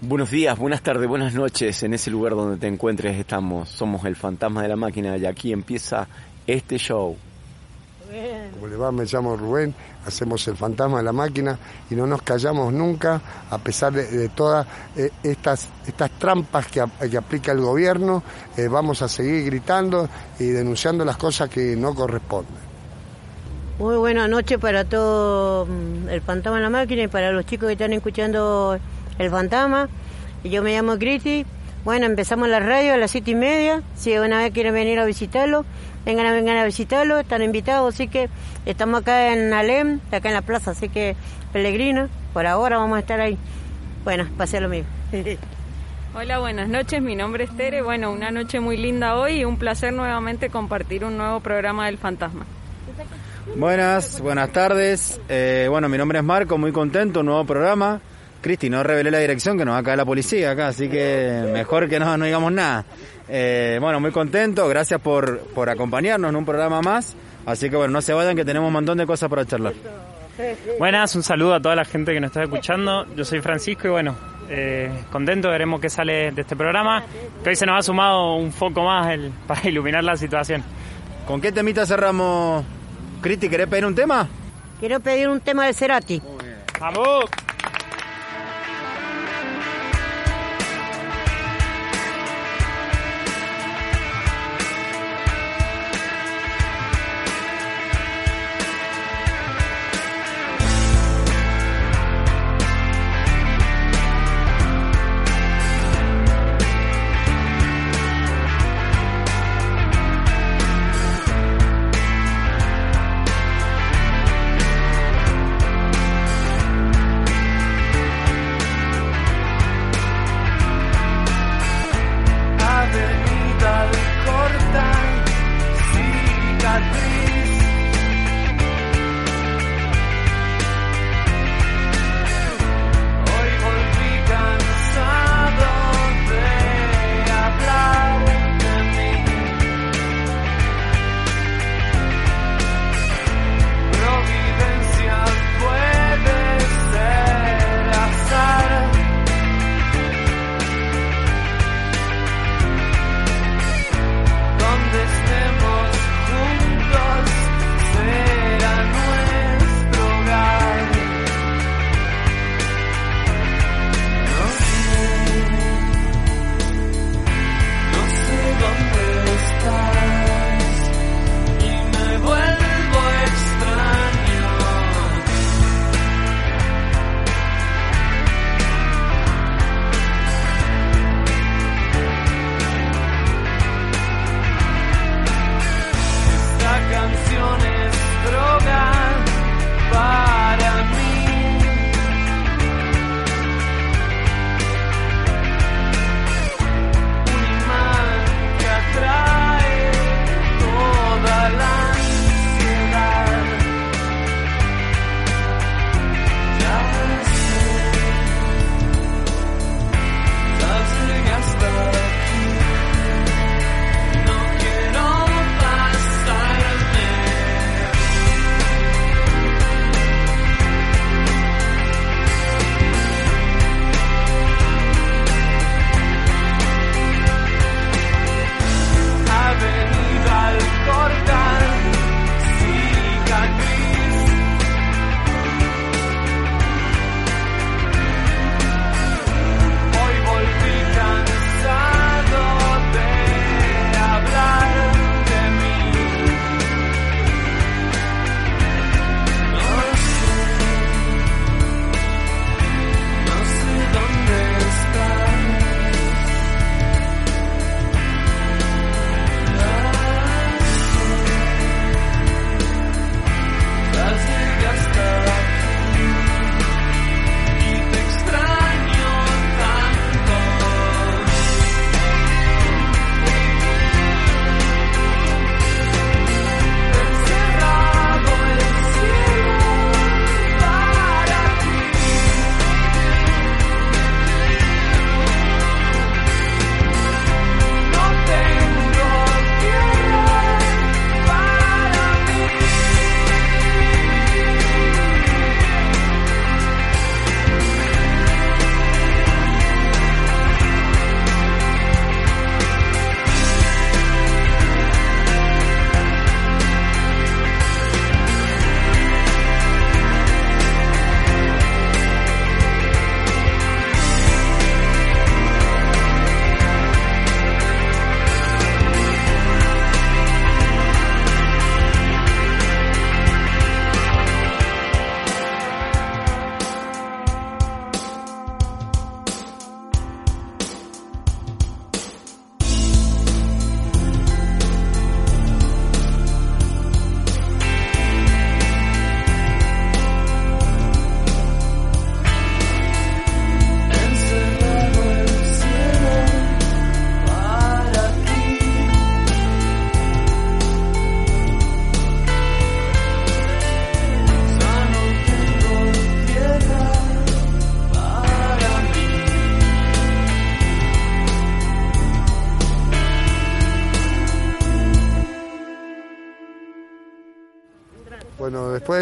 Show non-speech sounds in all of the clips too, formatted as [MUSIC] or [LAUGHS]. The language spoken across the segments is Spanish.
Buenos días, buenas tardes, buenas noches. En ese lugar donde te encuentres estamos. Somos el fantasma de la máquina y aquí empieza este show. Como le va, me llamo Rubén, hacemos el fantasma de la máquina y no nos callamos nunca a pesar de, todas eh, estas, estas trampas que, aplica el gobierno. Eh, vamos a seguir gritando y denunciando las cosas que no corresponden. Muy buena noche para todo mm, el fantasma de la máquina y para los chicos que están escuchando el fantasma. Yo me llamo Cristi. Bueno, empezamos la radio a las siete y media. Si una vez quieren venir a visitarlo, vengan a vengan a visitarlo, están invitados, así que estamos acá en Alem, acá en la plaza, así que Pellegrino, por ahora vamos a estar ahí. Bueno, pase lo mismo. [LAUGHS] Hola, buenas noches, mi nombre es Tere, bueno, una noche muy linda hoy y un placer nuevamente compartir un nuevo programa del Fantasma. Buenas, buenas tardes, eh, bueno, mi nombre es Marco, muy contento, un nuevo programa. Cristi, no revelé la dirección que nos va a caer la policía acá, así que mejor que no, no digamos nada. Eh, bueno, muy contento, gracias por, por acompañarnos en un programa más. Así que bueno, no se vayan que tenemos un montón de cosas para charlar. Buenas, un saludo a toda la gente que nos está escuchando. Yo soy Francisco y bueno, eh, contento, veremos qué sale de este programa. Que hoy se nos ha sumado un foco más [LAUGHS] para iluminar la situación. ¿Con qué temita cerramos? Cristi, ¿querés pedir un tema? Quiero pedir un tema de Cerati. ¡Vamos! Bueno, después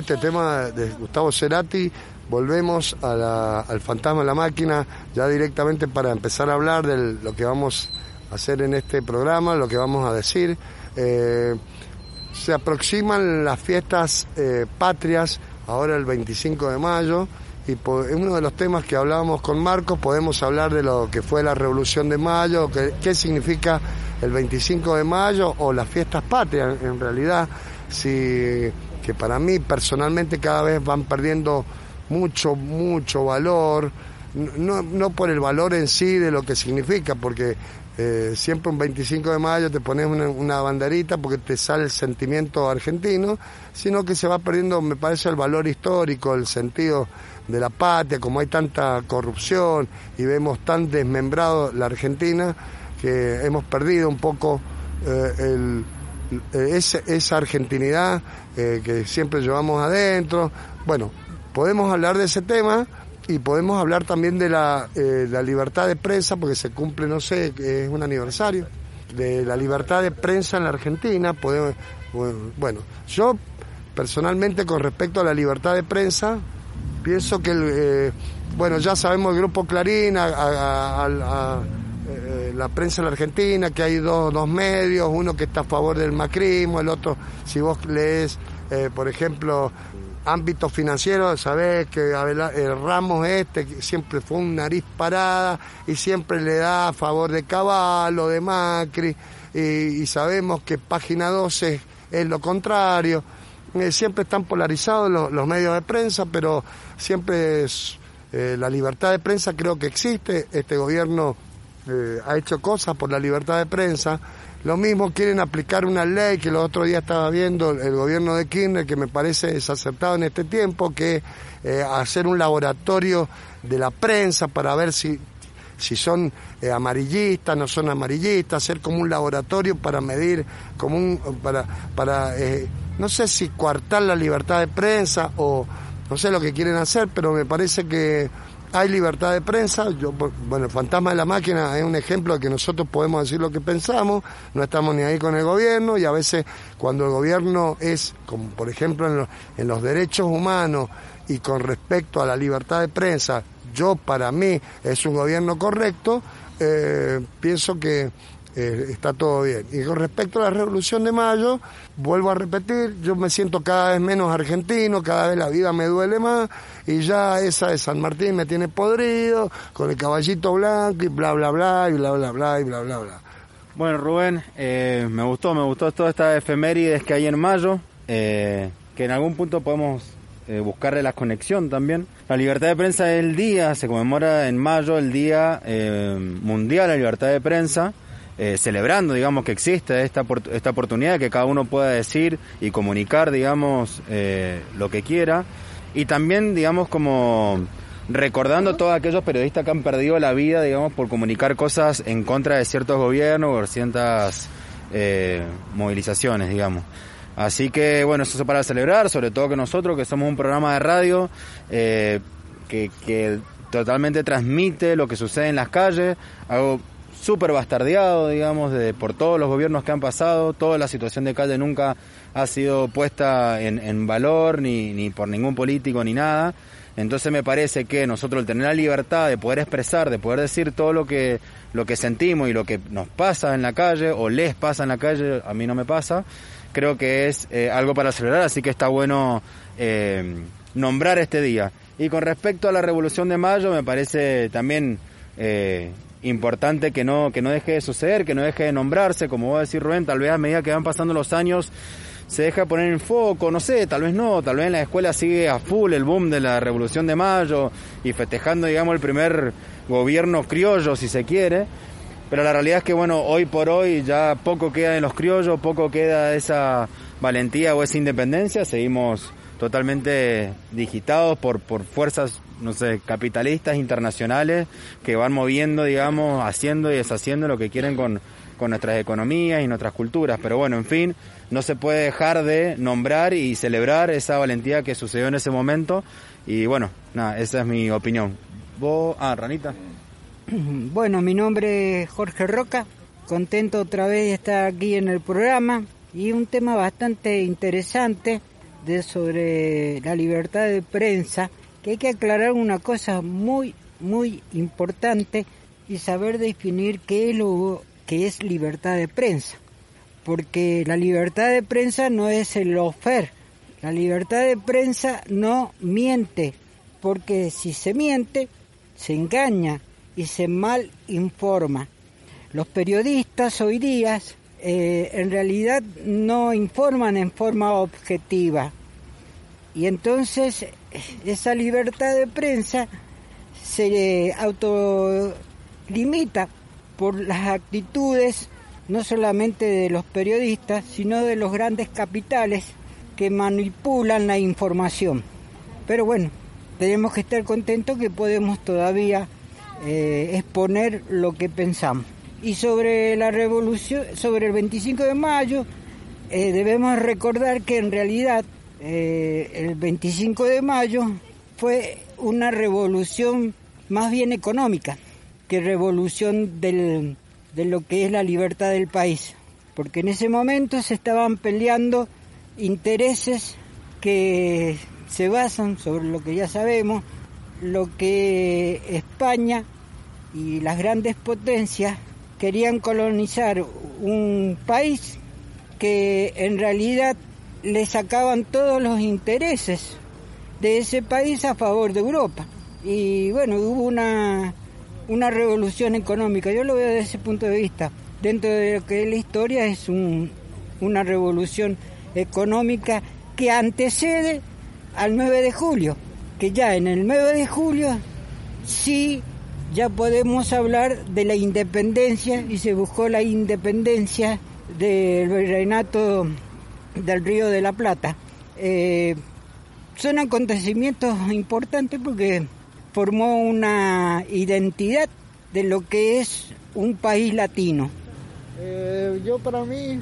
este tema de Gustavo Cerati, volvemos al fantasma de la máquina, ya directamente para empezar a hablar de lo que vamos a hacer en este programa, lo que vamos a decir. Eh, se aproximan las fiestas eh, patrias, ahora el 25 de mayo, y en uno de los temas que hablábamos con Marcos podemos hablar de lo que fue la Revolución de Mayo, qué significa el 25 de mayo o las fiestas patrias en realidad, si, que para mí personalmente cada vez van perdiendo mucho, mucho valor, no, no por el valor en sí de lo que significa, porque eh, siempre un 25 de mayo te pones una, banderita porque te sale el sentimiento argentino, sino que se va perdiendo, me parece, el valor histórico, el sentido de la patria, como hay tanta corrupción y vemos tan desmembrado la Argentina, que hemos perdido un poco eh, eh, esa, argentinidad que siempre llevamos adentro. Bueno, podemos hablar de ese tema y podemos hablar también de la, eh, libertad de prensa, porque se cumple, no sé, es un aniversario, de la libertad de prensa en la Argentina. Podemos, bueno, yo personalmente con respecto a la libertad de prensa, pienso que, eh, bueno, ya sabemos el grupo Clarín, a, eh, la prensa en la Argentina, que hay dos, dos medios, uno que está a favor del macrismo, el otro, si vos lees, por ejemplo, ámbito financiero, sabés que el Ramos este siempre fue un nariz parada y siempre le da a favor de Caballo, de Macri, y, sabemos que página 12 es lo contrario. Eh, siempre están polarizados los, medios de prensa, pero siempre es, eh, la libertad de prensa creo que existe. Este gobierno eh, ha hecho cosas por la libertad de prensa lo mismo quieren aplicar una ley que el otro día estaba viendo el gobierno de Kirchner, que me parece desacertado en este tiempo, que eh, hacer un laboratorio de la prensa para ver si, si son eh, amarillistas, no son amarillistas, hacer como un laboratorio para medir, como un, para, para eh, no sé si coartar la libertad de prensa o no sé lo que quieren hacer, pero me parece que hay libertad de prensa. Yo, bueno, el fantasma de la máquina es un ejemplo de que nosotros podemos decir lo que pensamos, no estamos ni ahí con el gobierno y a veces cuando el gobierno es, como por ejemplo en, los derechos humanos y con respecto a la libertad de prensa, yo para mí es un gobierno correcto, eh, pienso que eh, está todo bien. Y con respecto a la Revolución de Mayo, vuelvo a repetir, yo me siento cada vez menos argentino, cada vez la vida me duele más, y ya esa de San Martín me tiene podrido, con el caballito blanco y bla, bla, bla, y bla, bla, bla, y bla, bla, bla. Bueno, Rubén, eh, me gustó, me gustó toda esta efemérides que hay en mayo, eh, que en algún punto podemos buscarle la conexión también. La libertad de prensa es el día, se conmemora en mayo el Día Mundial de la Libertad de Prensa, eh, celebrando, digamos, que existe esta, esta oportunidad, que cada uno pueda decir y comunicar, digamos, eh, lo que quiera. Y también, digamos, como recordando a todos aquellos periodistas que han perdido la vida, digamos, por comunicar cosas en contra de ciertos gobiernos o ciertas eh, movilizaciones, digamos. Así que, bueno, eso es para celebrar, sobre todo que nosotros, que somos un programa de radio, que, que totalmente transmite lo que sucede en las calles, algo súper bastardeado, digamos, de, por todos los gobiernos que han pasado. Toda la situación de calle nunca ha sido puesta en, en valor, ni, ni por ningún político, ni nada. Entonces me parece que nosotros el tener la libertad de poder expresar, de poder decir todo lo que, lo que sentimos y lo que nos pasa en la calle o les pasa en la calle, a mí no me pasa, creo que es eh, algo para celebrar, así que está bueno eh, nombrar este día. Y con respecto a la Revolución de Mayo, me parece también eh, importante que no, que no deje de suceder, que no deje de nombrarse, como va a decir Rubén, tal vez a medida que van pasando los años se deja de poner en foco, no sé, tal vez no, tal vez en la escuela sigue a full el boom de la Revolución de Mayo y festejando, digamos, el primer gobierno criollo, si se quiere, pero la realidad es que, bueno, hoy por hoy ya poco queda en los criollos, poco queda esa valentía o esa independencia, seguimos totalmente digitados por, por fuerzas no sé, capitalistas internacionales que van moviendo, digamos, haciendo y deshaciendo lo que quieren con, con nuestras economías y nuestras culturas. Pero bueno, en fin, no se puede dejar de nombrar y celebrar esa valentía que sucedió en ese momento. Y bueno, nada, esa es mi opinión. ¿Vos? Ah, Ranita. [CLEARS THROAT] Bueno, mi nombre es Jorge Roca, contento otra vez de estar aquí en el programa y un tema bastante interesante de sobre la libertad de prensa, que hay que aclarar una cosa muy, muy importante y saber definir qué es lo que es libertad de prensa. Porque la libertad de prensa no es el ofer. La libertad de prensa no miente, porque si se miente, se engaña y se mal informa. Los periodistas hoy día eh, en realidad no informan en forma objetiva. Y entonces esa libertad de prensa se autolimita por las actitudes no solamente de los periodistas, sino de los grandes capitales que manipulan la información. Pero bueno, tenemos que estar contentos que podemos todavía eh, exponer lo que pensamos. Y sobre la revolución, sobre el 25 de mayo, eh, debemos recordar que en realidad eh, el 25 de mayo fue una revolución más bien económica que revolución del, de lo que es la libertad del país, porque en ese momento se estaban peleando intereses que se basan sobre lo que ya sabemos, lo que España y las grandes potencias querían colonizar un país que en realidad le sacaban todos los intereses de ese país a favor de Europa. Y bueno, hubo una, una revolución económica, yo lo veo desde ese punto de vista. Dentro de lo que es la historia es una revolución económica que antecede al 9 de julio, que ya en el 9 de julio sí ya podemos hablar de la independencia y se buscó la independencia del virreinato del Río de la Plata. Eh, son acontecimientos importantes porque formó una identidad de lo que es un país latino. Eh, yo para mí,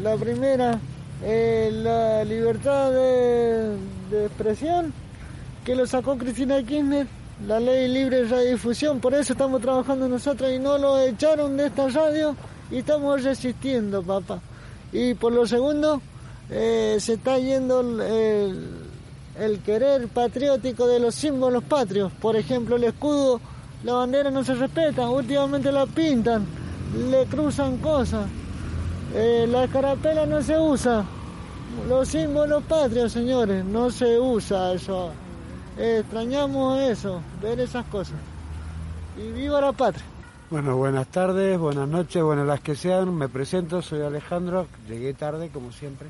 la primera, eh, la libertad de, de expresión que lo sacó Cristina Kirchner, la ley libre de radiodifusión, por eso estamos trabajando nosotros y no lo echaron de esta radio y estamos resistiendo, papá. Y por lo segundo, eh, se está yendo el, querer patriótico de los símbolos patrios, por ejemplo el escudo, la bandera no se respeta, últimamente la pintan, le cruzan cosas, eh, la escarapela no se usa, los símbolos patrios, señores, no se usa eso. Extrañamos eso, ver esas cosas. Y viva la patria. Bueno, buenas tardes, buenas noches, buenas las que sean. Me presento, soy Alejandro, llegué tarde como siempre.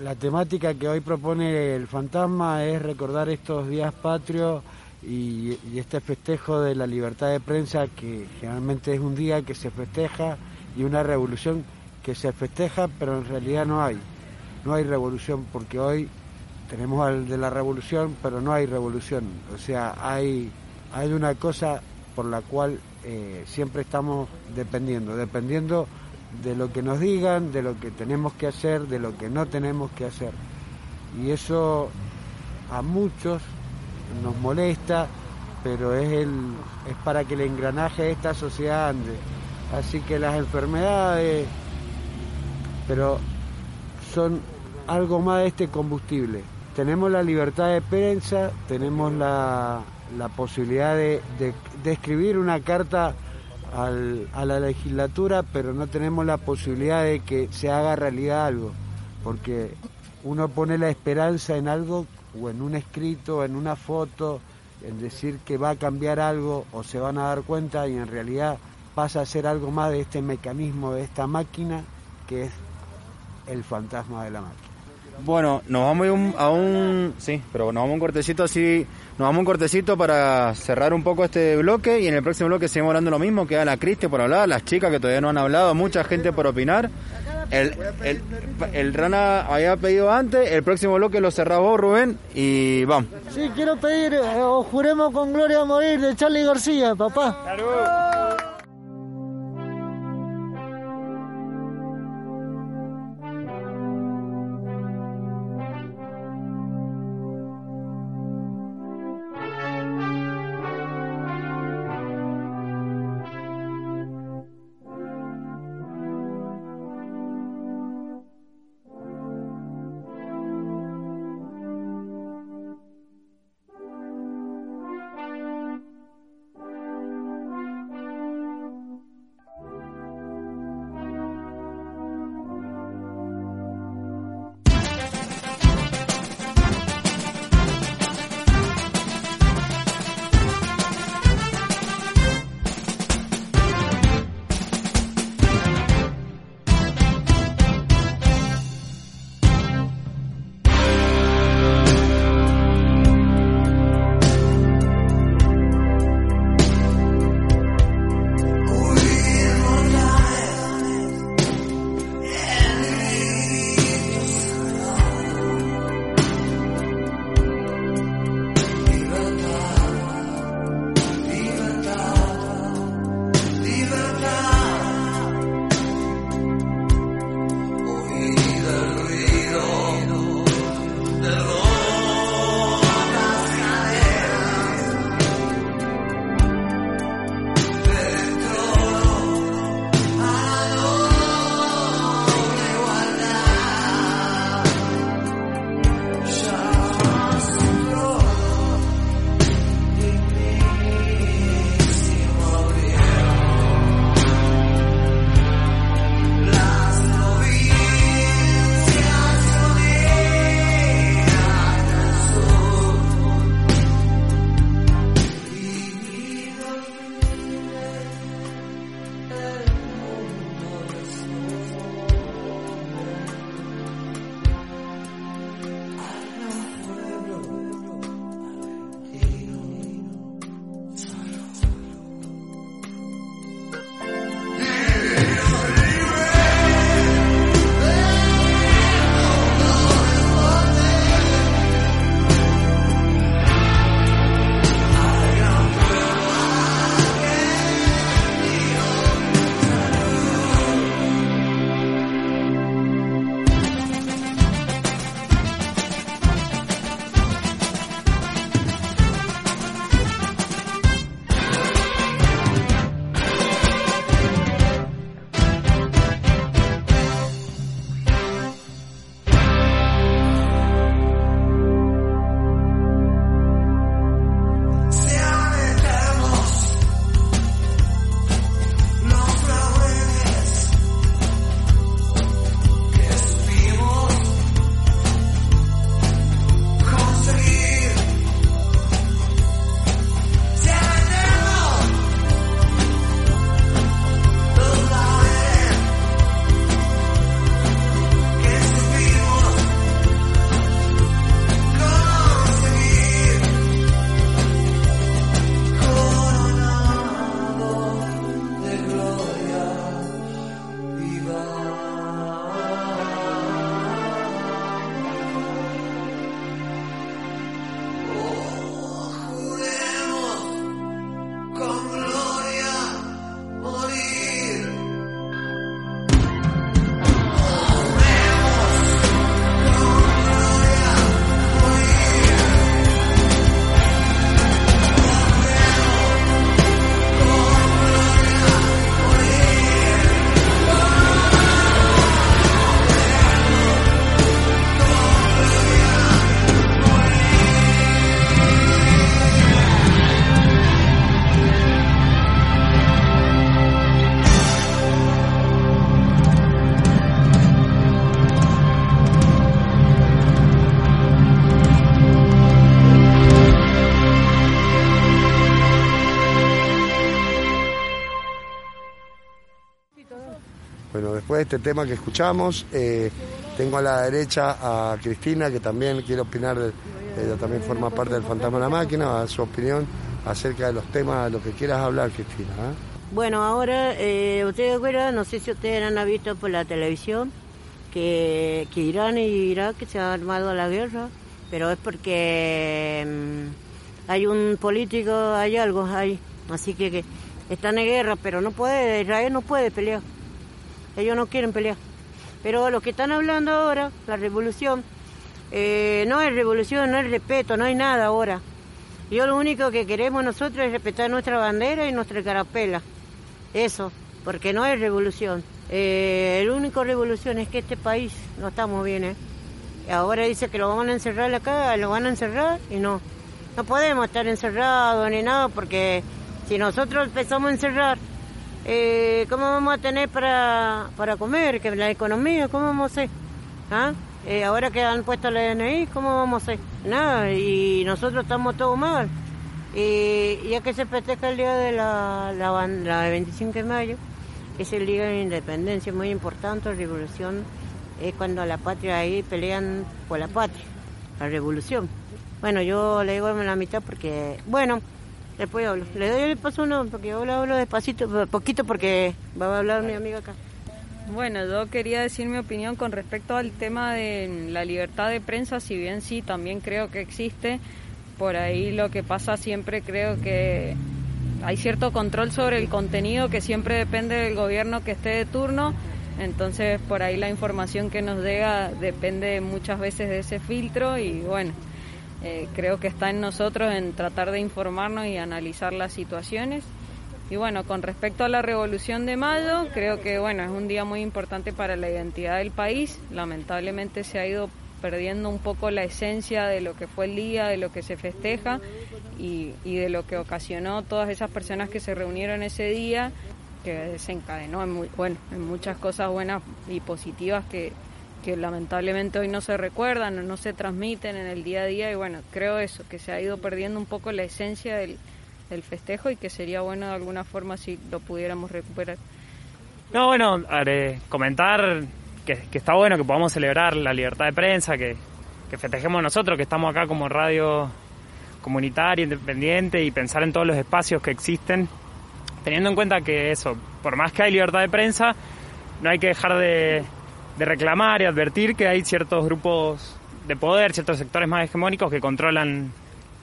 La temática que hoy propone el fantasma es recordar estos días patrios y, este festejo de la libertad de prensa que generalmente es un día que se festeja y una revolución que se festeja pero en realidad no hay no hay revolución porque hoy tenemos al de la revolución, pero no hay revolución. O sea, hay, hay una cosa por la cual eh, siempre estamos dependiendo, dependiendo de lo que nos digan, de lo que tenemos que hacer, de lo que no tenemos que hacer. Y eso a muchos nos molesta, pero es, el, es para que el engranaje de esta sociedad ande. Así que las enfermedades, pero son algo más de este combustible. Tenemos la libertad de prensa, tenemos la, posibilidad de, escribir una carta a la legislatura, pero no tenemos la posibilidad de que se haga realidad algo, porque uno pone la esperanza en algo o en un escrito, en una foto, en decir que va a cambiar algo o se van a dar cuenta y en realidad pasa a ser algo más de este mecanismo, de esta máquina que es el fantasma de la máquina. Bueno, nos vamos a un, a un, sí, pero nos vamos a un cortecito así, nos vamos a un cortecito para cerrar un poco este bloque y en el próximo bloque seguimos hablando lo mismo, queda la Cristi por hablar, las chicas que todavía no han hablado, mucha gente por opinar. El, el, el Rana había pedido antes, el próximo bloque lo cerraba vos, Rubén, y vamos. Sí, quiero pedir, eh, o juremos con gloria a morir de Charlie García, papá. Claro. Bueno, después de este tema que escuchamos, eh, tengo a la derecha a Cristina, que también quiere opinar, ella también forma parte del Fantasma de la Máquina, a su opinión acerca de los temas, lo que quieras hablar, Cristina. ¿eh? Bueno, ahora, eh, ustedes acuerdan, no sé si ustedes han visto por la televisión, que, Irán y Irak se han armado la guerra, pero es porque mm, hay un político, hay algo ahí, así que están en guerra, pero no puede, Israel no puede pelear. Ellos no quieren pelear. Pero lo que están hablando ahora, la revolución, eh, no es revolución, no es respeto, no hay nada ahora. Yo lo único que queremos nosotros es respetar nuestra bandera y nuestra carapela. Eso, porque no es revolución. Eh, el único revolución es que este país no estamos bien, ¿eh? Ahora dice que lo van a encerrar acá, lo van a encerrar y no. No podemos estar encerrados ni nada porque si nosotros empezamos a encerrar eh, ¿cómo vamos a tener para, para comer? Que la economía, ¿cómo vamos a hacer? ¿Ah? Eh, ahora que han puesto la DNI, ¿cómo vamos a hacer? Nada, y nosotros estamos todos mal. Y ya que se festeja el día de la, la, la 25 de mayo, es el día de independencia, muy importante, la revolución es cuando la patria ahí pelean por la patria, la revolución. Bueno, yo le digo la mitad porque, bueno, Después hablo. Le doy el paso uno porque yo hablo, hablo despacito, poquito porque va a hablar mi amiga acá. Bueno, yo quería decir mi opinión con respecto al tema de la libertad de prensa, si bien sí, también creo que existe. Por ahí lo que pasa siempre creo que hay cierto control sobre el contenido que siempre depende del gobierno que esté de turno. Entonces por ahí la información que nos llega depende muchas veces de ese filtro y bueno, eh, creo que está en nosotros en tratar de informarnos y analizar las situaciones. Y bueno, con respecto a la Revolución de Mayo, creo que bueno, es un día muy importante para la identidad del país. Lamentablemente se ha ido perdiendo un poco la esencia de lo que fue el día, de lo que se festeja y, y de lo que ocasionó todas esas personas que se reunieron ese día, que desencadenó en, muy, bueno, en muchas cosas buenas y positivas que, que lamentablemente hoy no se recuerdan o no se transmiten en el día a día y bueno, creo eso, que se ha ido perdiendo un poco la esencia del, festejo y que sería bueno de alguna forma si lo pudiéramos recuperar. No, bueno, comentar que, está bueno que podamos celebrar la libertad de prensa, que, que festejemos nosotros, que estamos acá como radio comunitaria, independiente y pensar en todos los espacios que existen, teniendo en cuenta que eso, por más que hay libertad de prensa, no hay que dejar de, de reclamar y advertir que hay ciertos grupos de poder, ciertos sectores más hegemónicos que controlan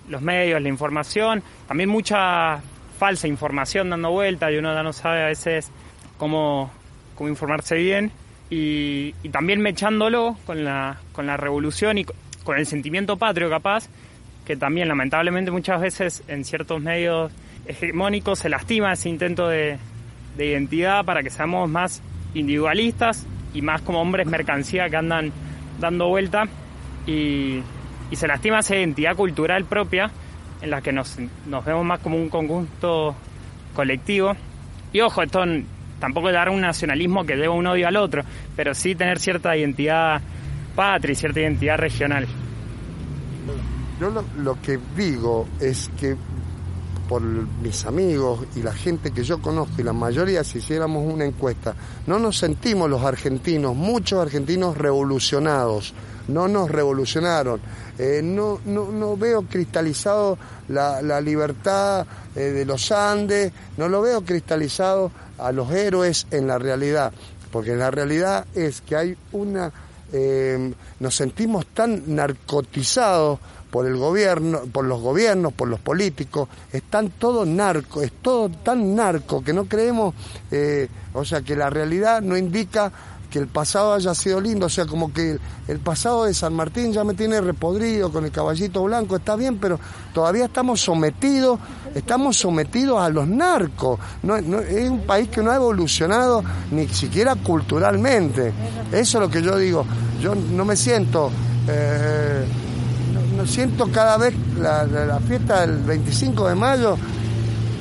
los medios, la información, también mucha falsa información dando vuelta y uno ya no sabe a veces cómo, cómo informarse bien. Y, y, también mechándolo con la, con la revolución y con el sentimiento patrio capaz, que también lamentablemente muchas veces en ciertos medios hegemónicos se lastima ese intento de, de identidad para que seamos más individualistas y más como hombres mercancía que andan dando vuelta y, se lastima esa identidad cultural propia en la que nos, nos vemos más como un conjunto colectivo. Y ojo, esto tampoco es dar un nacionalismo que lleva un odio al otro, pero sí tener cierta identidad patria y cierta identidad regional. Yo lo que digo es que por mis amigos y la gente que yo conozco y la mayoría, si hiciéramos una encuesta, no nos sentimos los argentinos, muchos argentinos revolucionados, no nos revolucionaron. Eh, no, no, no, veo cristalizado la, la libertad eh, de los Andes, no lo veo cristalizado a los héroes en la realidad, porque la realidad es que hay una... Eh, nos sentimos tan narcotizados por el gobierno, por los gobiernos, por los políticos, están todo narco, es todo tan narco que no creemos, eh, o sea, que la realidad no indica que el pasado haya sido lindo, o sea, como que el pasado de San Martín ya me tiene repodrido con el caballito blanco, está bien, pero todavía estamos sometidos, estamos sometidos a los narcos. No, es un país que no ha evolucionado ni siquiera culturalmente. Eso es lo que yo digo. Yo no me siento eh, siento cada vez la, fiesta del 25 de mayo,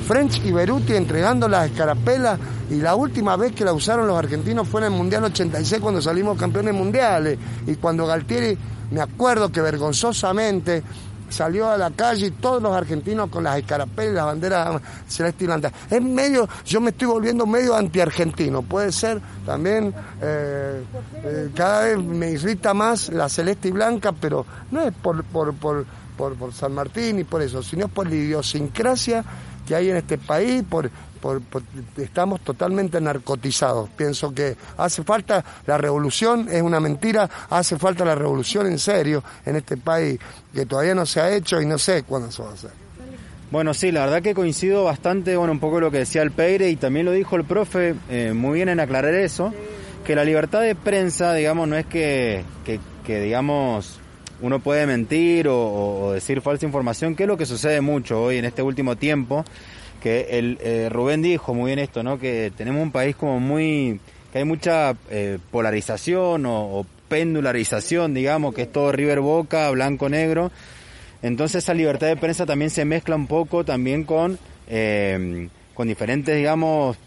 French y Beruti entregando las escarapelas y la última vez que la usaron los argentinos fue en el Mundial 86 cuando salimos campeones mundiales. Y cuando Galtieri, me acuerdo que vergonzosamente salió a la calle todos los argentinos con las escarapelas las banderas celeste y blanca. Es medio, yo me estoy volviendo medio antiargentino, puede ser también, eh, eh, cada vez me irrita más la celeste y blanca, pero no es por, por, por, por, por San Martín y por eso, sino por la idiosincrasia que hay en este país, por, estamos totalmente narcotizados. Pienso que hace falta la revolución, es una mentira, hace falta la revolución en serio en este país, que todavía no se ha hecho y no sé cuándo se va a hacer. Bueno, sí, la verdad que coincido bastante, bueno, un poco lo que decía el Peire y también lo dijo el profe, eh, muy bien en aclarar eso, que la libertad de prensa, digamos, no es que, que, digamos, uno puede mentir o, decir falsa información, que es lo que sucede mucho hoy en este último tiempo, que el eh, Rubén dijo muy bien esto, ¿no? Que tenemos un país como muy que hay mucha eh, polarización o, pendularización, digamos, que es todo River Boca, blanco negro. Entonces esa libertad de prensa también se mezcla un poco también con eh, con diferentes, digamos,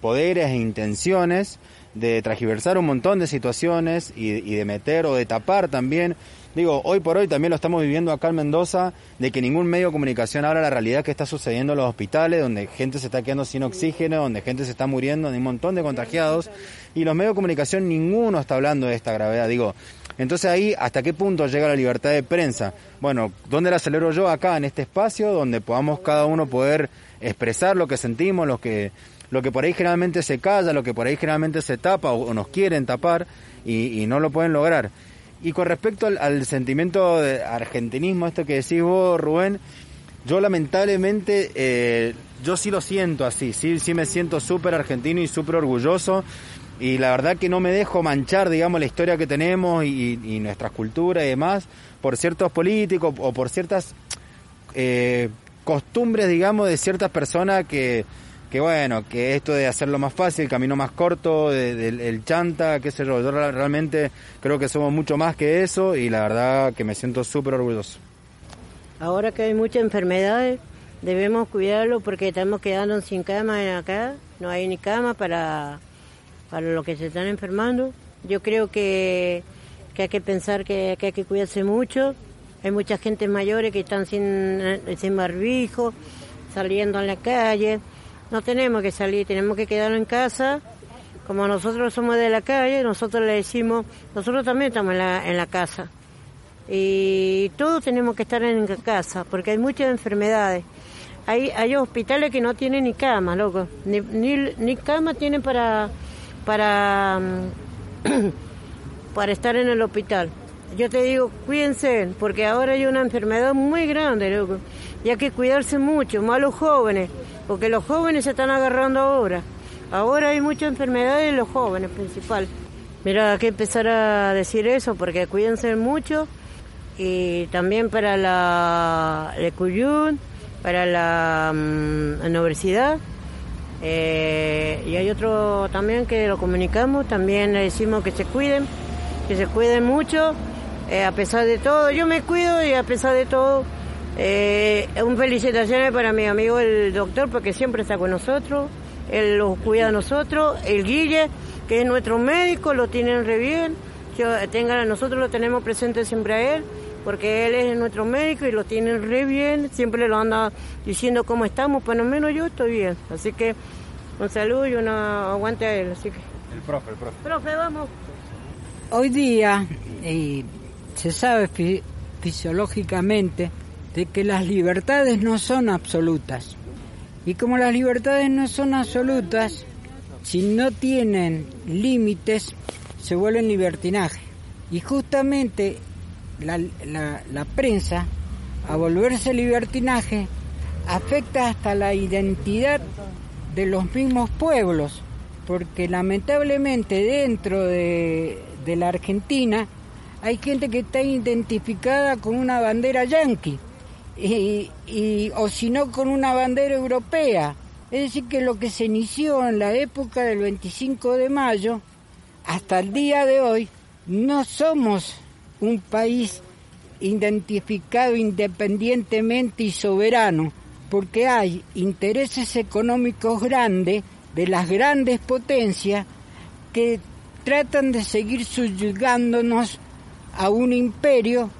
poderes e intenciones de transversar un montón de situaciones y, y de meter o de tapar también Digo, hoy por hoy también lo estamos viviendo acá en Mendoza, de que ningún medio de comunicación habla la realidad que está sucediendo en los hospitales, donde gente se está quedando sin oxígeno, donde gente se está muriendo, hay un montón de contagiados, y los medios de comunicación ninguno está hablando de esta gravedad. Digo, entonces ahí, ¿hasta qué punto llega la libertad de prensa? Bueno, ¿dónde la celebro yo? Acá, en este espacio, donde podamos cada uno poder expresar lo que sentimos, lo que, lo que por ahí generalmente se calla, lo que por ahí generalmente se tapa o, nos quieren tapar y, y no lo pueden lograr. Y con respecto al, sentimiento de argentinismo, esto que decís vos, Rubén, yo lamentablemente, eh, yo sí lo siento así, sí, sí me siento súper argentino y súper orgulloso. Y la verdad que no me dejo manchar, digamos, la historia que tenemos y, y nuestra cultura y demás por ciertos políticos o por ciertas eh, costumbres, digamos, de ciertas personas que, que bueno, que esto de hacerlo más fácil, el camino más corto, del el chanta, qué sé yo, yo realmente creo que somos mucho más que eso y la verdad que me siento súper orgulloso. Ahora que hay muchas enfermedades, debemos cuidarlo porque estamos quedando sin cama acá, no hay ni cama para, para los que se están enfermando. Yo creo que, que hay que pensar que, hay que cuidarse mucho. Hay mucha gente mayores que están sin, sin barbijo, saliendo a la calle no tenemos que salir, tenemos que quedarnos en casa. Como nosotros somos de la calle, nosotros le decimos, nosotros también estamos en la, en la casa. Y todos tenemos que estar en casa, porque hay muchas enfermedades. Hay, hay hospitales que no tienen ni cama, loco. Ni, ni, cama tienen para, para, [CLEARS THROAT] para estar en el hospital. Yo te digo, cuídense, porque ahora hay una enfermedad muy grande, loco. Y hay que cuidarse mucho, más los jóvenes porque los jóvenes se están agarrando ahora. Ahora hay mucha enfermedad en los jóvenes principal. Mira, hay que empezar a decir eso porque cuídense mucho y también para la Cuyún, para la, mm, universidad. Eh, y hay otro también que lo comunicamos, también le decimos que se cuiden, que se cuiden mucho, eh, a pesar de todo. Yo me cuido y a pesar de todo eh, un felicitaciones para mi amigo el doctor porque siempre está con nosotros, él los cuida a nosotros, el Guille, que es nuestro médico, lo tienen re bien, tengan, nosotros lo tenemos presente siempre a él, porque él es nuestro médico y lo tienen re bien, siempre lo anda diciendo cómo estamos, por lo menos yo estoy bien, así que un saludo y un aguante a él, así que... El profe, el profe. Profe, vamos. Hoy día se sabe fisiológicamente de que las libertades no son absolutas. Y como las libertades no son absolutas, si no tienen límites, se vuelven libertinaje. Y justamente la, la, prensa, a volverse libertinaje, afecta hasta la identidad de los mismos pueblos, porque lamentablemente dentro de, de la Argentina hay gente que está identificada con una bandera yanqui y, o si no con una bandera europea. Es decir, que lo que se inició en la época del 25 de mayo, hasta el día de hoy, no somos un país identificado independientemente y soberano, porque hay intereses económicos grandes de las grandes potencias que tratan de seguir subyugándonos a un imperio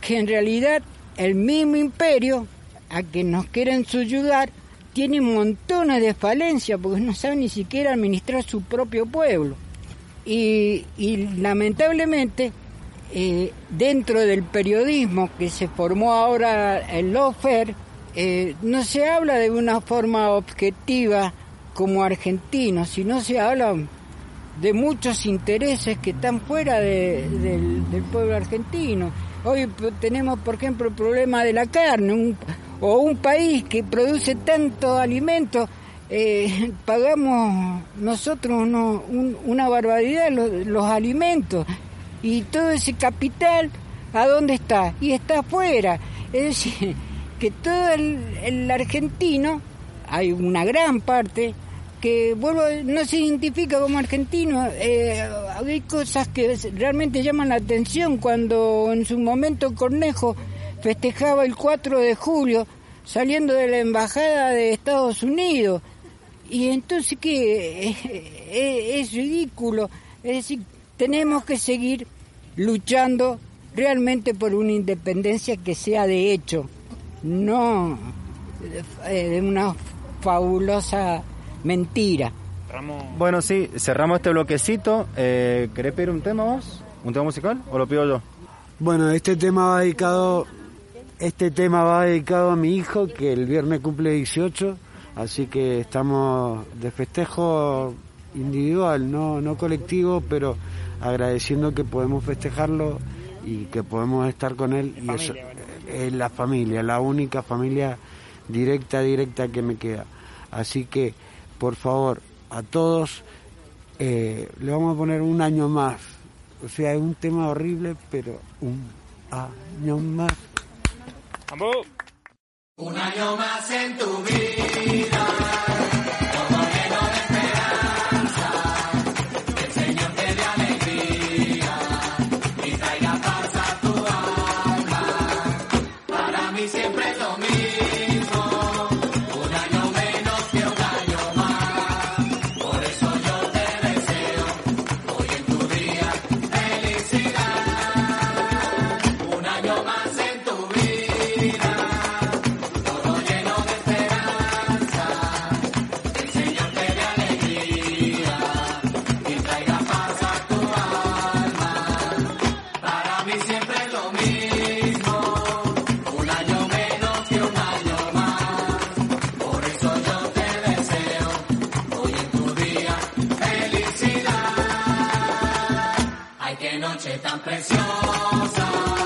que en realidad el mismo imperio a que nos quieren ayudar tiene montones de falencias porque no sabe ni siquiera administrar su propio pueblo. Y, lamentablemente, eh, dentro del periodismo que se formó ahora en Lofer, eh, no se habla de una forma objetiva como argentino, sino se habla de muchos intereses que están fuera del, pueblo argentino. Hoy tenemos, por ejemplo, el problema de la carne, o un país que produce tanto alimento, eh, [LAUGHS] pagamos nosotros una barbaridad los, alimentos y todo ese capital, ¿a dónde está? Y está afuera. Es decir, [LAUGHS] que todo el argentino, hay una gran parte, que vuelvo, no se identifica como argentino. Eh, hay cosas que realmente llaman la atención cuando en su momento Cornejo festejaba el 4 de julio saliendo de la embajada de Estados Unidos. Y entonces que [LAUGHS] es, ridículo. Es decir, tenemos que seguir luchando realmente por una independencia que sea de hecho, no eh, de una fabulosa mentira. Bueno, sí, cerramos este bloquecito. Eh, ¿Querés pedir un tema vos? ¿Un tema musical o lo pido yo? Bueno, este tema va dedicado, este tema va dedicado a mi hijo que el viernes cumple 18, así que estamos de festejo individual, no, no colectivo, pero agradeciendo que podemos festejarlo y que podemos estar con él y eso es la familia, la única familia directa, directa que me queda. Así que por favor, a todos eh, le vamos a poner un año más. O sea, es un tema horrible, pero un año más. Un año más en tu vida. Ay, qué noche tan preciosa.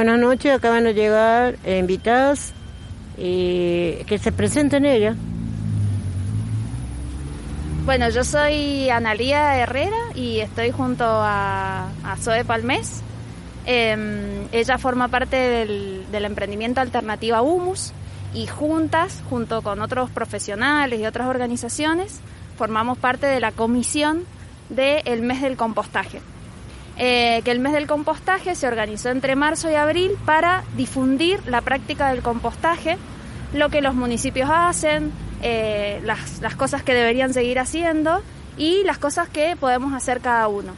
Buenas noches, acaban de llegar eh, invitadas y que se presenten ella. Bueno, yo soy Analía Herrera y estoy junto a, a Zoe Palmés. Em, ella forma parte del, emprendimiento Alternativa Humus y juntas, junto con otros profesionales y otras organizaciones, formamos parte de la comisión del mes del compostaje. Eh, que el mes del compostaje se organizó entre marzo y abril para difundir la práctica del compostaje, lo que los municipios hacen, eh, las, cosas que deberían seguir haciendo y las cosas que podemos hacer cada uno.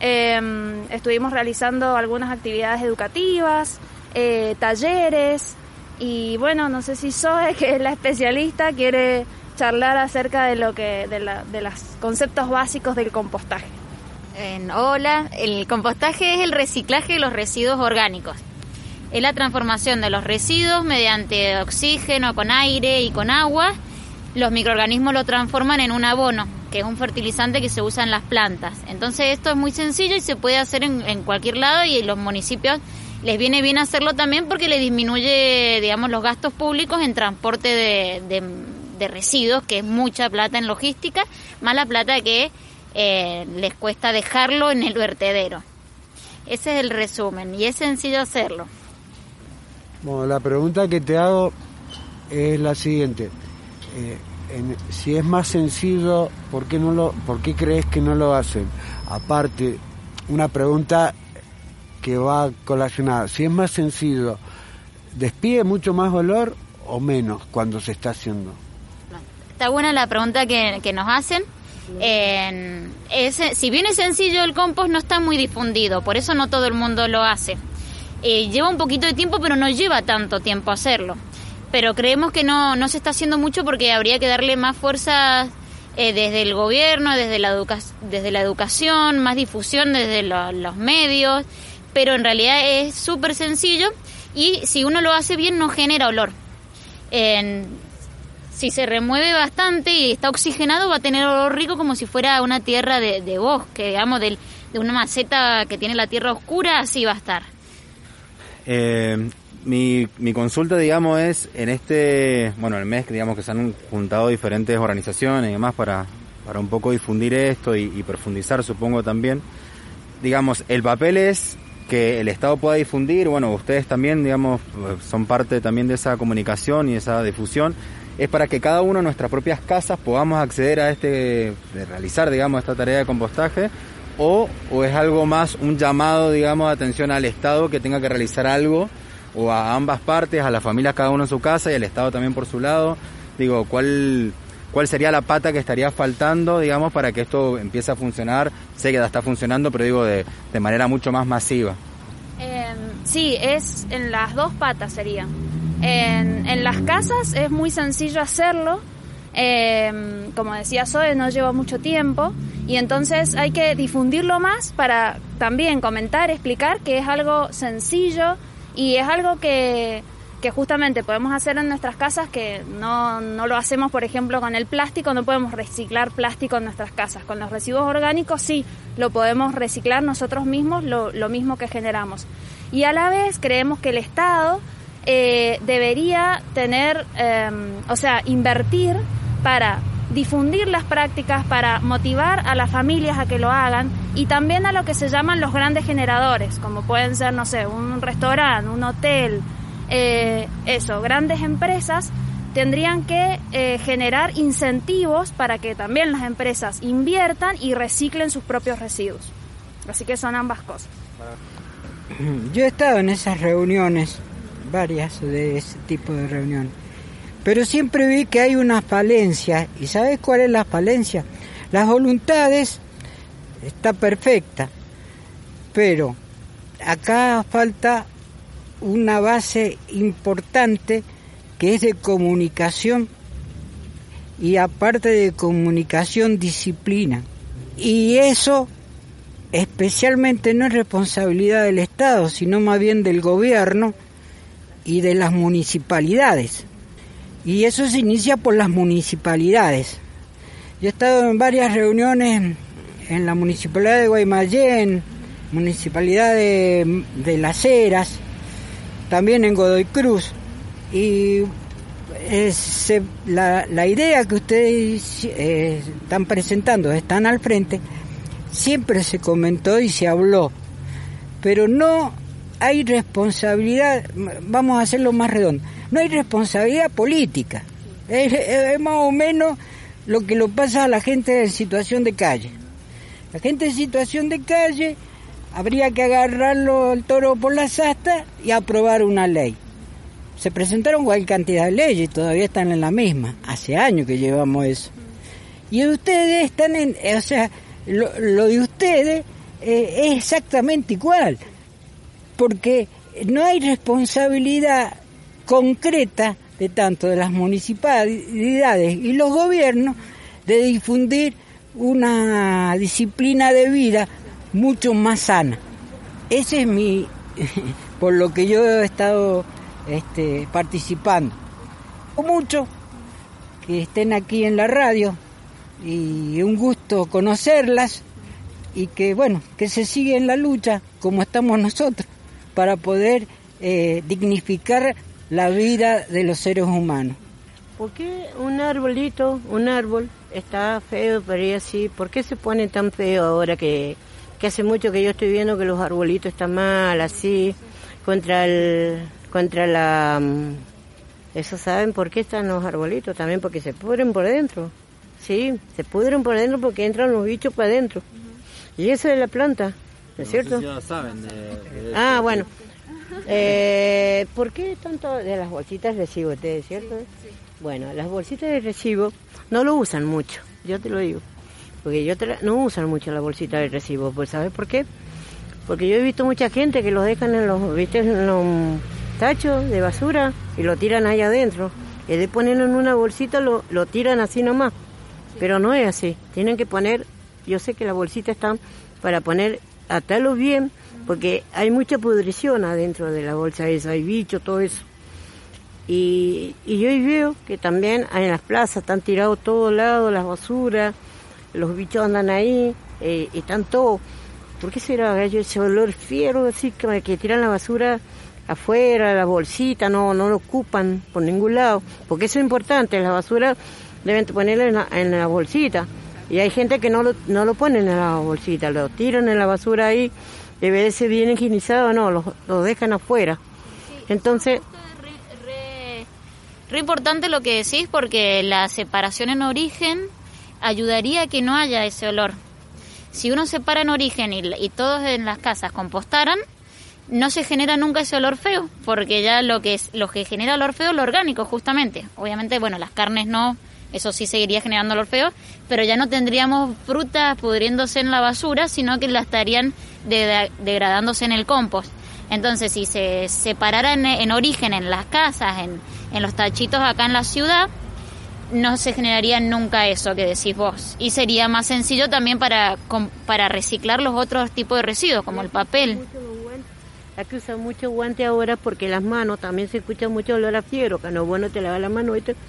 Eh, estuvimos realizando algunas actividades educativas, eh, talleres y bueno, no sé si Zoe, que es la especialista, quiere charlar acerca de lo que de, la, de los conceptos básicos del compostaje. En, hola, el compostaje es el reciclaje de los residuos orgánicos. Es la transformación de los residuos mediante oxígeno, con aire y con agua. Los microorganismos lo transforman en un abono, que es un fertilizante que se usa en las plantas. Entonces esto es muy sencillo y se puede hacer en, cualquier lado y los municipios les viene bien hacerlo también porque le disminuye, digamos, los gastos públicos en transporte de, de residuos, que es mucha plata en logística, más la plata que eh, les cuesta dejarlo en el vertedero. Ese es el resumen y es sencillo hacerlo. Bueno, la pregunta que te hago es la siguiente. Eh, en, si es más sencillo, ¿por qué, no lo, ¿por qué crees que no lo hacen? Aparte, una pregunta que va colacionada. Si es más sencillo, ¿despide mucho más olor o menos cuando se está haciendo? Está buena la pregunta que, que nos hacen. Si bien es sencillo, el compost no está muy difundido, por eso no todo el mundo lo hace. Eh, lleva un poquito de tiempo, pero no lleva tanto tiempo hacerlo. Pero creemos que no, no se está haciendo mucho porque habría que darle más fuerza eh, desde el gobierno, desde la, educa desde la educación, más difusión desde lo, los medios, pero en realidad es súper sencillo y si uno lo hace bien no genera olor. En, si se remueve bastante y está oxigenado va a tener olor rico como si fuera una tierra de, de bosque, digamos, de, de, una maceta que tiene la tierra oscura, así va a estar. Eh, mi, mi, consulta, digamos, es en este, bueno, el mes, digamos, que se han juntado diferentes organizaciones y demás para, para un poco difundir esto y, y profundizar, supongo también. Digamos, el papel es que el Estado pueda difundir, bueno, ustedes también, digamos, son parte también de esa comunicación y esa difusión, es para que cada uno en nuestras propias casas podamos acceder a este, de realizar, digamos, esta tarea de compostaje, o, o es algo más un llamado, digamos, de atención al Estado que tenga que realizar algo, o a ambas partes, a las familias cada uno en su casa y al Estado también por su lado. Digo, ¿cuál, cuál sería la pata que estaría faltando, digamos, para que esto empiece a funcionar? Sé que ya está funcionando, pero digo, de, de manera mucho más masiva. Eh, sí, es en las dos patas sería. En, en las casas es muy sencillo hacerlo. Eh, como decía Zoe, no lleva mucho tiempo y entonces hay que difundirlo más para también comentar, explicar que es algo sencillo y es algo que, que justamente podemos hacer en nuestras casas que no, no lo hacemos, por ejemplo, con el plástico, no podemos reciclar plástico en nuestras casas. Con los residuos orgánicos sí, lo podemos reciclar nosotros mismos, lo mismo que generamos. Y a la vez creemos que el Estado eh, debería tener, eh, o sea, invertir para difundir las prácticas, para motivar a las familias a que lo hagan y también a lo que se llaman los grandes generadores, como pueden ser, no sé, un restaurante, un hotel, eh, eso, grandes empresas tendrían que eh, generar incentivos para que también las empresas inviertan y reciclen sus propios residuos. Así que son ambas cosas. Yo he estado en esas reuniones, varias de ese tipo de reuniones, pero siempre vi que hay una falencia. ¿Y sabes cuál es la falencia? Las voluntades está perfecta, pero acá falta una base importante que es de comunicación y aparte de comunicación disciplina. Y eso especialmente no es responsabilidad del Estado, sino más bien del gobierno y de las municipalidades. Y eso se inicia por las municipalidades. Yo he estado en varias reuniones en la municipalidad de Guaymallén, municipalidad de, de Las Heras, también en Godoy Cruz. Y la, la idea que ustedes eh, están presentando, están al frente, siempre se comentó y se habló, pero no hay responsabilidad, vamos a hacerlo más redondo, no hay responsabilidad política, es, más o menos lo que lo pasa a la gente en situación de calle. La gente en situación de calle habría que agarrarlo al toro por las astas y aprobar una ley. Se presentaron cualquier cantidad de leyes, todavía están en la misma. Hace años que llevamos eso. Y ustedes están en, o sea, lo, lo de ustedes eh, es exactamente igual, porque no hay responsabilidad concreta de tanto de las municipalidades y los gobiernos de difundir una disciplina de vida mucho más sana. Ese es mi, [LAUGHS] por lo que yo he estado este, participando. Mucho que estén aquí en la radio y un gusto conocerlas y que bueno, que se siga en la lucha como estamos nosotros para poder eh, dignificar la vida de los seres humanos. ¿Por qué un arbolito, un árbol, está feo, pero y así? ¿Por qué se pone tan feo ahora que, que hace mucho que yo estoy viendo que los arbolitos están mal, así, contra el, contra la... mm, Eso saben por qué están los arbolitos, también porque se pudren por dentro. Sí, se pudren por dentro porque entran los bichos para adentro. Y eso es la planta, ¿no es cierto? saben Ah, bueno. Eh, ¿Por qué tanto de las bolsitas de recibo ustedes, cierto? Bueno, las bolsitas de recibo no lo usan mucho, yo te lo digo. Porque yo te la- no usan mucho las bolsitas de recibo, pues ¿sabes por qué? Porque yo he visto mucha gente que los dejan en los, ¿viste? en los tachos de basura y lo tiran ahí adentro. Y de ponerlo en una bolsita lo, lo tiran así nomás. Pero no es así. Tienen que poner, yo sé que las bolsitas están para poner, atarlos bien, porque hay mucha pudrición adentro de la bolsa esa, hay bichos, todo eso. Y, y yo ahí veo que también en las plazas están tirados todos lados las basuras, los bichos andan ahí, eh, están todos. ¿Por qué será ese olor fiero así que, que tiran la basura afuera, la bolsita, no, no lo ocupan por ningún lado? Porque eso es importante, la basura deben ponerla en la, en la bolsita. Y hay gente que no lo, no lo ponen en la bolsita, lo tiran en la basura ahí, y a veces bien higienizado, no, lo, lo dejan afuera. Entonces, Re importante lo que decís porque la separación en origen ayudaría a que no haya ese olor. Si uno separa en origen y, y todos en las casas compostaran, no se genera nunca ese olor feo, porque ya lo que es lo que genera olor feo es lo orgánico justamente. Obviamente, bueno, las carnes no, eso sí seguiría generando olor feo, pero ya no tendríamos frutas pudriéndose en la basura, sino que la estarían de- degradándose en el compost. Entonces, si se separara en, en origen en las casas, en, en los tachitos acá en la ciudad, no se generaría nunca eso que decís vos. Y sería más sencillo también para, reciclar los otros tipos de residuos, como el papel. Aquí usan mucho guante ahora porque las manos también se escucha mucho olor a fiero, que no es bueno te lavas la mano, ¿viste? Te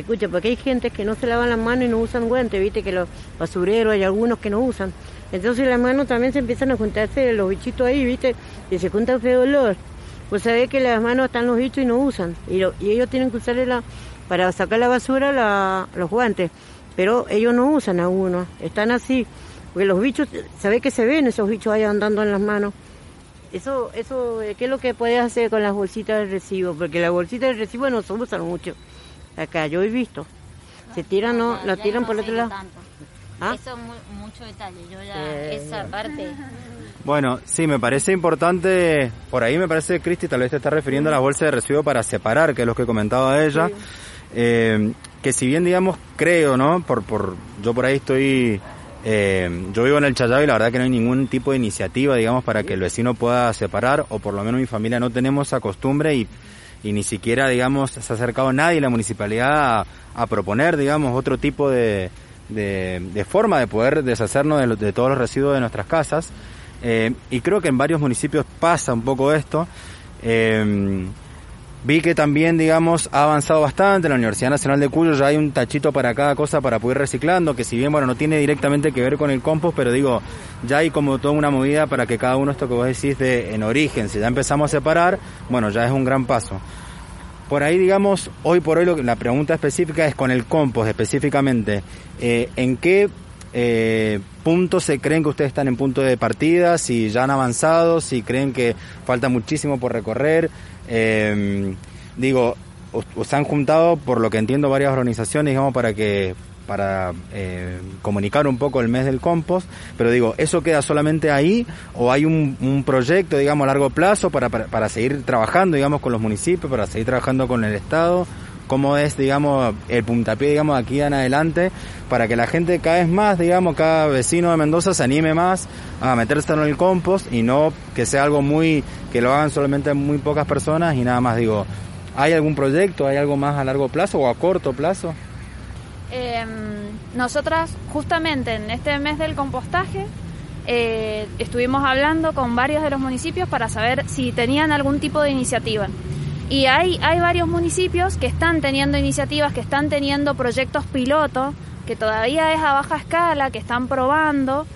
escucha, porque hay gente que no se lavan las manos y no usan guantes, ¿viste? Que los basureros hay algunos que no usan. Entonces las manos también se empiezan a juntarse los bichitos ahí, ¿viste? Y se junta feo olor. Pues sabés que las manos están los bichos y no usan. Y, lo- y ellos tienen que usar para sacar la basura los guantes. Pero ellos no usan algunos, están así. Porque los bichos, sabés que se ven esos bichos ahí andando en las manos. Eso, eso, ¿qué es lo que puedes hacer con las bolsitas de recibo? Porque las bolsitas de recibo no se usan mucho. Acá, yo he visto. Se tiran, no, la tiran por el otro lado. ¿Ah? Eso es mucho detalle, yo ya Eh, esa parte... Bueno, sí, me parece importante, por ahí me parece, Cristi, tal vez te está refiriendo a las bolsas de residuo para separar, que es lo que comentaba ella, eh, que si bien, digamos, creo, ¿no? Por, por, yo por ahí estoy, eh, yo vivo en el Chayao y la verdad que no hay ningún tipo de iniciativa, digamos, para que el vecino pueda separar, o por lo menos mi familia no tenemos esa costumbre y, y ni siquiera, digamos, se ha acercado nadie la municipalidad a, a proponer, digamos, otro tipo de, de, de forma de poder deshacernos de, lo- de todos los residuos de nuestras casas. Eh, y creo que en varios municipios pasa un poco esto. Eh, Vi que también, digamos, ha avanzado bastante. En la Universidad Nacional de Cuyo ya hay un tachito para cada cosa para poder reciclando, que si bien, bueno, no tiene directamente que ver con el compost, pero digo, ya hay como toda una movida para que cada uno, esto que vos decís de en origen, si ya empezamos a separar, bueno, ya es un gran paso. Por ahí, digamos, hoy por hoy lo que- la pregunta específica es con el compost específicamente. Eh, ¿En qué eh, punto se creen que ustedes están en punto de partida? Si ya han avanzado, si creen que falta muchísimo por recorrer. Eh, digo, os han juntado, por lo que entiendo, varias organizaciones, digamos, para que para eh, comunicar un poco el mes del compost, pero digo, ¿eso queda solamente ahí o hay un, un proyecto, digamos, a largo plazo para, para, para seguir trabajando, digamos, con los municipios, para seguir trabajando con el Estado? ¿Cómo es, digamos, el puntapié, digamos, aquí en adelante para que la gente cada vez más, digamos, cada vecino de Mendoza se anime más a meterse en el compost y no que sea algo muy, que lo hagan solamente muy pocas personas y nada más, digo, ¿hay algún proyecto, hay algo más a largo plazo o a corto plazo? Eh, nosotras justamente en este mes del compostaje eh, estuvimos hablando con varios de los municipios para saber si tenían algún tipo de iniciativa. Y hay, hay varios municipios que están teniendo iniciativas, que están teniendo proyectos piloto, que todavía es a baja escala, que están probando,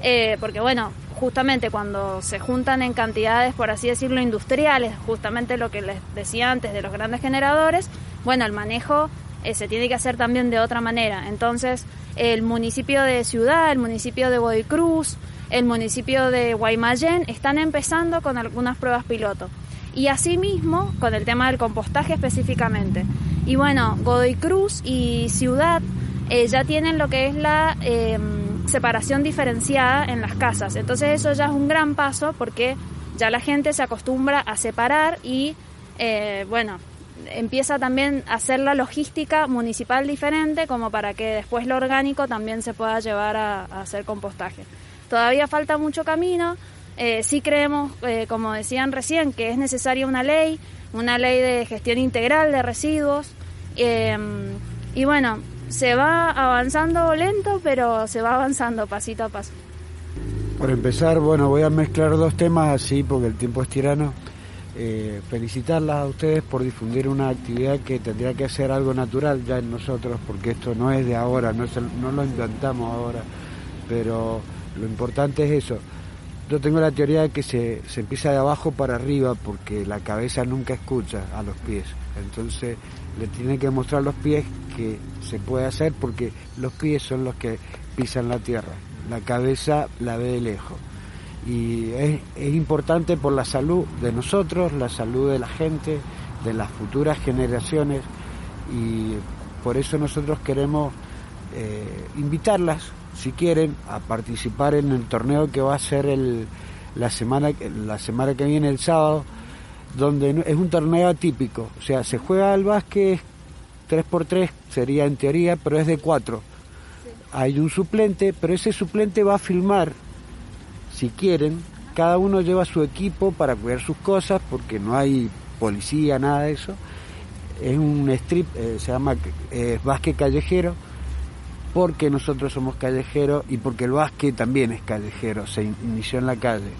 eh, porque bueno, justamente cuando se juntan en cantidades, por así decirlo, industriales, justamente lo que les decía antes de los grandes generadores, bueno, el manejo eh, se tiene que hacer también de otra manera. Entonces, el municipio de Ciudad, el municipio de Godoy Cruz, el municipio de Guaymallén están empezando con algunas pruebas piloto. Y asimismo, con el tema del compostaje específicamente. Y bueno, Godoy Cruz y Ciudad eh, ya tienen lo que es la eh, separación diferenciada en las casas. Entonces eso ya es un gran paso porque ya la gente se acostumbra a separar y, eh, bueno, empieza también a hacer la logística municipal diferente como para que después lo orgánico también se pueda llevar a, a hacer compostaje. Todavía falta mucho camino, eh, sí creemos, eh, como decían recién, que es necesaria una ley, una ley de gestión integral de residuos. eh, y bueno, se va avanzando lento, pero se va avanzando pasito a paso. Por empezar, bueno, voy a mezclar dos temas así porque el tiempo es tirano. Eh, felicitarlas a ustedes por difundir una actividad que tendría que ser algo natural ya en nosotros, porque esto no es de ahora, no, es el- no lo inventamos ahora, pero lo importante es eso. Yo tengo la teoría de que se, se empieza de abajo para arriba porque la cabeza nunca escucha a los pies. Entonces le tienen que mostrar a los pies que se puede hacer porque los pies son los que pisan la tierra. La cabeza la ve de lejos. Y es, es importante por la salud de nosotros, la salud de la gente, de las futuras generaciones y por eso nosotros queremos eh, invitarlas, si quieren, a participar en el torneo que va a ser el, la, semana, la semana que viene, el sábado, donde es un torneo atípico, o sea, se juega al básquet 3x3, sería en teoría, pero es de 4. Hay un suplente, pero ese suplente va a filmar, si quieren, cada uno lleva su equipo para cuidar sus cosas, porque no hay policía, nada de eso. Es un strip, eh, se llama eh, básquet callejero, porque nosotros somos callejeros y porque el básquet también es callejero, se in- inició en la calle.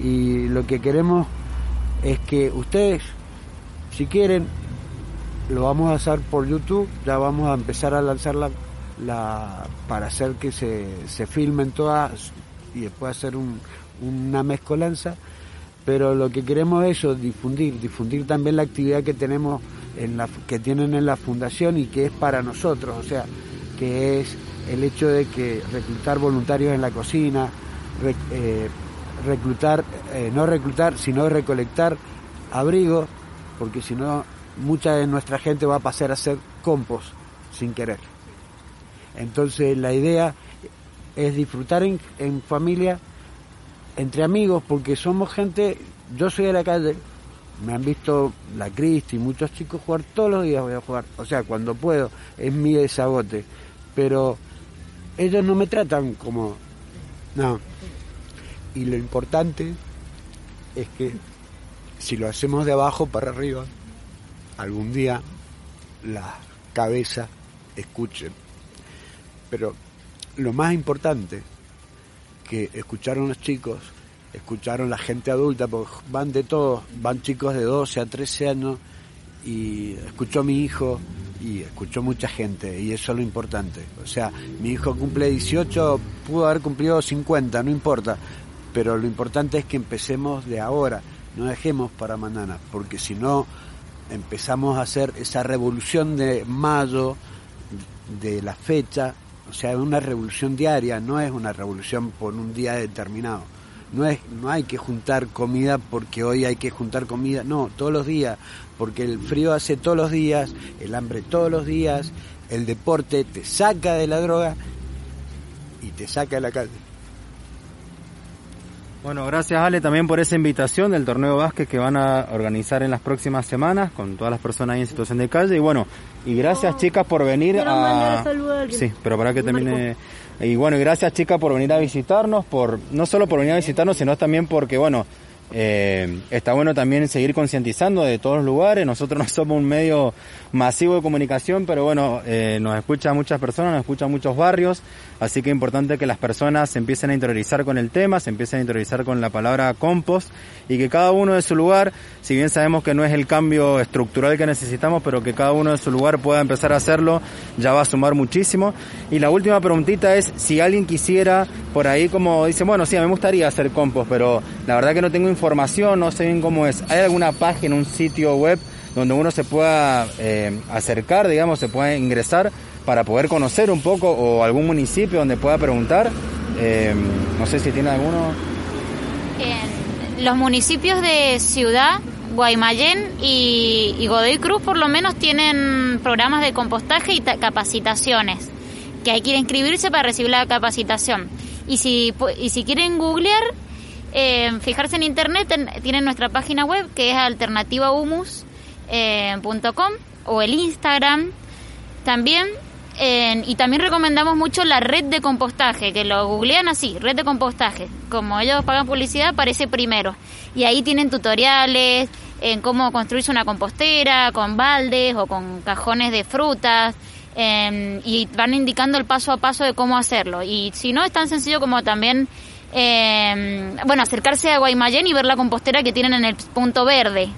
Y lo que queremos es que ustedes, si quieren, lo vamos a hacer por YouTube, ya vamos a empezar a lanzar la, para hacer que se, se filmen todas y después hacer un- una mezcolanza, pero lo que queremos es eso, difundir, difundir también la actividad que tenemos en la, que tienen en la fundación y que es para nosotros, o sea, que es el hecho de que reclutar voluntarios en la cocina, eh, reclutar, eh, no reclutar, sino recolectar abrigos, porque si no, mucha de nuestra gente va a pasar a hacer compost sin querer. Entonces la idea es disfrutar en, en familia, entre amigos, porque somos gente, yo soy de la calle, me han visto la Cristi, muchos chicos jugar todos los días voy a jugar, o sea, cuando puedo, es mi desagote, pero ellos no me tratan como, no, y lo importante es que si lo hacemos de abajo para arriba, algún día la cabeza escuchen. Pero lo más importante que escucharon los chicos, escucharon la gente adulta, porque van de todos, van chicos de 12 a 13 años y escuchó a mi hijo y escuchó mucha gente y eso es lo importante. O sea, mi hijo cumple 18, pudo haber cumplido 50, no importa, pero lo importante es que empecemos de ahora, no dejemos para mañana, porque si no empezamos a hacer esa revolución de mayo, de la fecha, o sea, es una revolución diaria, no es una revolución por un día determinado. No, es, no hay que juntar comida porque hoy hay que juntar comida, no, todos los días, porque el frío hace todos los días, el hambre todos los días, el deporte te saca de la droga y te saca de la calle. Bueno, gracias Ale también por esa invitación del torneo básquet que van a organizar en las próximas semanas con todas las personas ahí en situación de calle. Y bueno, y gracias chicas por venir a... Sí, pero para que termine... Y bueno, gracias chicas por venir a visitarnos, por no solo por venir a visitarnos, sino también porque bueno, eh, está bueno también seguir concientizando de todos los lugares. Nosotros [LAUGHS] no somos un medio masivo de comunicación, pero bueno, eh, nos escuchan muchas personas, nos escuchan muchos barrios, así que es importante que las personas se empiecen a interiorizar con el tema, se empiecen a interiorizar con la palabra compost y que cada uno de su lugar, si bien sabemos que no es el cambio estructural que necesitamos, pero que cada uno de su lugar pueda empezar a hacerlo, ya va a sumar muchísimo. Y la última preguntita es si alguien quisiera por ahí como dice, bueno, sí, a mí me gustaría hacer compost, pero la verdad que no tengo información, no sé bien cómo es. ¿Hay alguna página, un sitio web donde uno se pueda eh, acercar, digamos, se pueda ingresar para poder conocer un poco o algún municipio donde pueda preguntar. Eh, no sé si tiene alguno. Los municipios de Ciudad, Guaymallén y, y, Godoy Cruz por lo menos tienen programas de compostaje y capacitaciones, que hay que inscribirse para recibir la capacitación. Y si, y si quieren googlear, eh, fijarse en internet, tienen nuestra página web que es alternativa humus eh, o el Instagram también. y también recomendamos mucho la red de compostaje, que lo googlean así, red de compostaje. Como ellos pagan publicidad, aparece primero. Y ahí tienen tutoriales en cómo construirse una compostera, con baldes o con cajones de frutas. Em, y van indicando el paso a paso de cómo hacerlo. Y si no, es tan sencillo como también, eh, bueno, acercarse a Guaymallén y ver la compostera que tienen en el punto verde.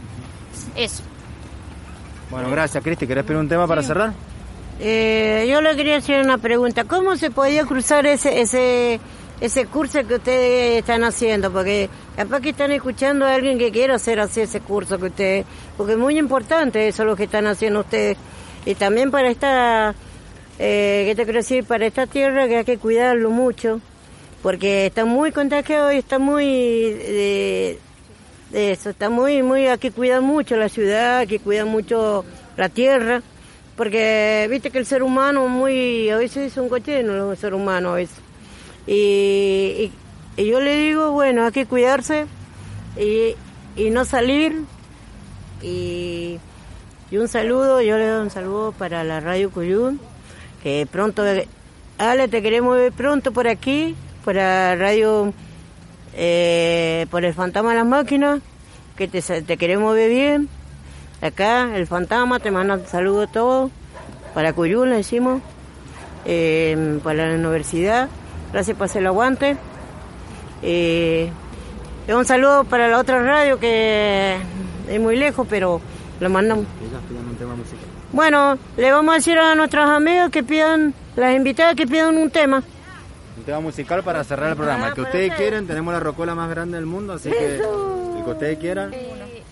Eso. Bueno, gracias, Cristi. ¿Querés pedir un tema para cerrar? Eh, yo le quería hacer una pregunta. ¿Cómo se podía cruzar ese ese ese curso que ustedes están haciendo? Porque capaz que están escuchando a alguien que quiera hacer así ese curso que ustedes... Porque es muy importante eso lo que están haciendo ustedes. Y también para esta... Eh, ¿Qué te quiero decir? Para esta tierra que hay que cuidarlo mucho. Porque está muy contagiado y está muy... Eh, eso, está muy, muy, hay que cuidar mucho la ciudad, hay que cuidar mucho la tierra, porque viste que el ser humano muy, a veces es un cochino el ser humano a veces. Y, yo le digo, bueno, hay que cuidarse y, y no salir. Y, y, un saludo, yo le doy un saludo para la Radio Cuyún, que pronto, Ale, te queremos ver pronto por aquí, para Radio eh, por el fantasma de las máquinas, que te, te queremos ver bien. Acá, el fantasma, te manda un saludo a todos. Para Cuyún le decimos. Eh, para la universidad. Gracias por hacer el aguante. Eh, un saludo para la otra radio que es muy lejos, pero lo mandamos. Bueno, le vamos a decir a nuestros amigos que pidan, las invitadas que pidan un tema un tema musical para cerrar el programa. El que ustedes quieren, tenemos la rocola más grande del mundo, así que el que ustedes quieran. Eh,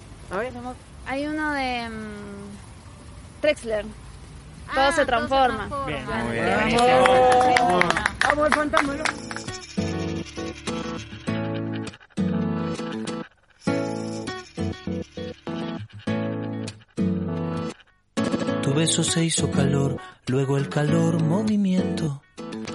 hay uno de um, Trexler. Todo Ah, se transforma. Bien, Bueno, muy bien. bien. Vamos, al fantasma. Tu beso se hizo calor, luego el calor movimiento,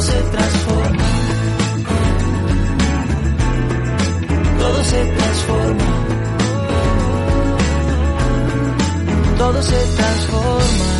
Todo se transforma. Todo se transforma. Todo se transforma.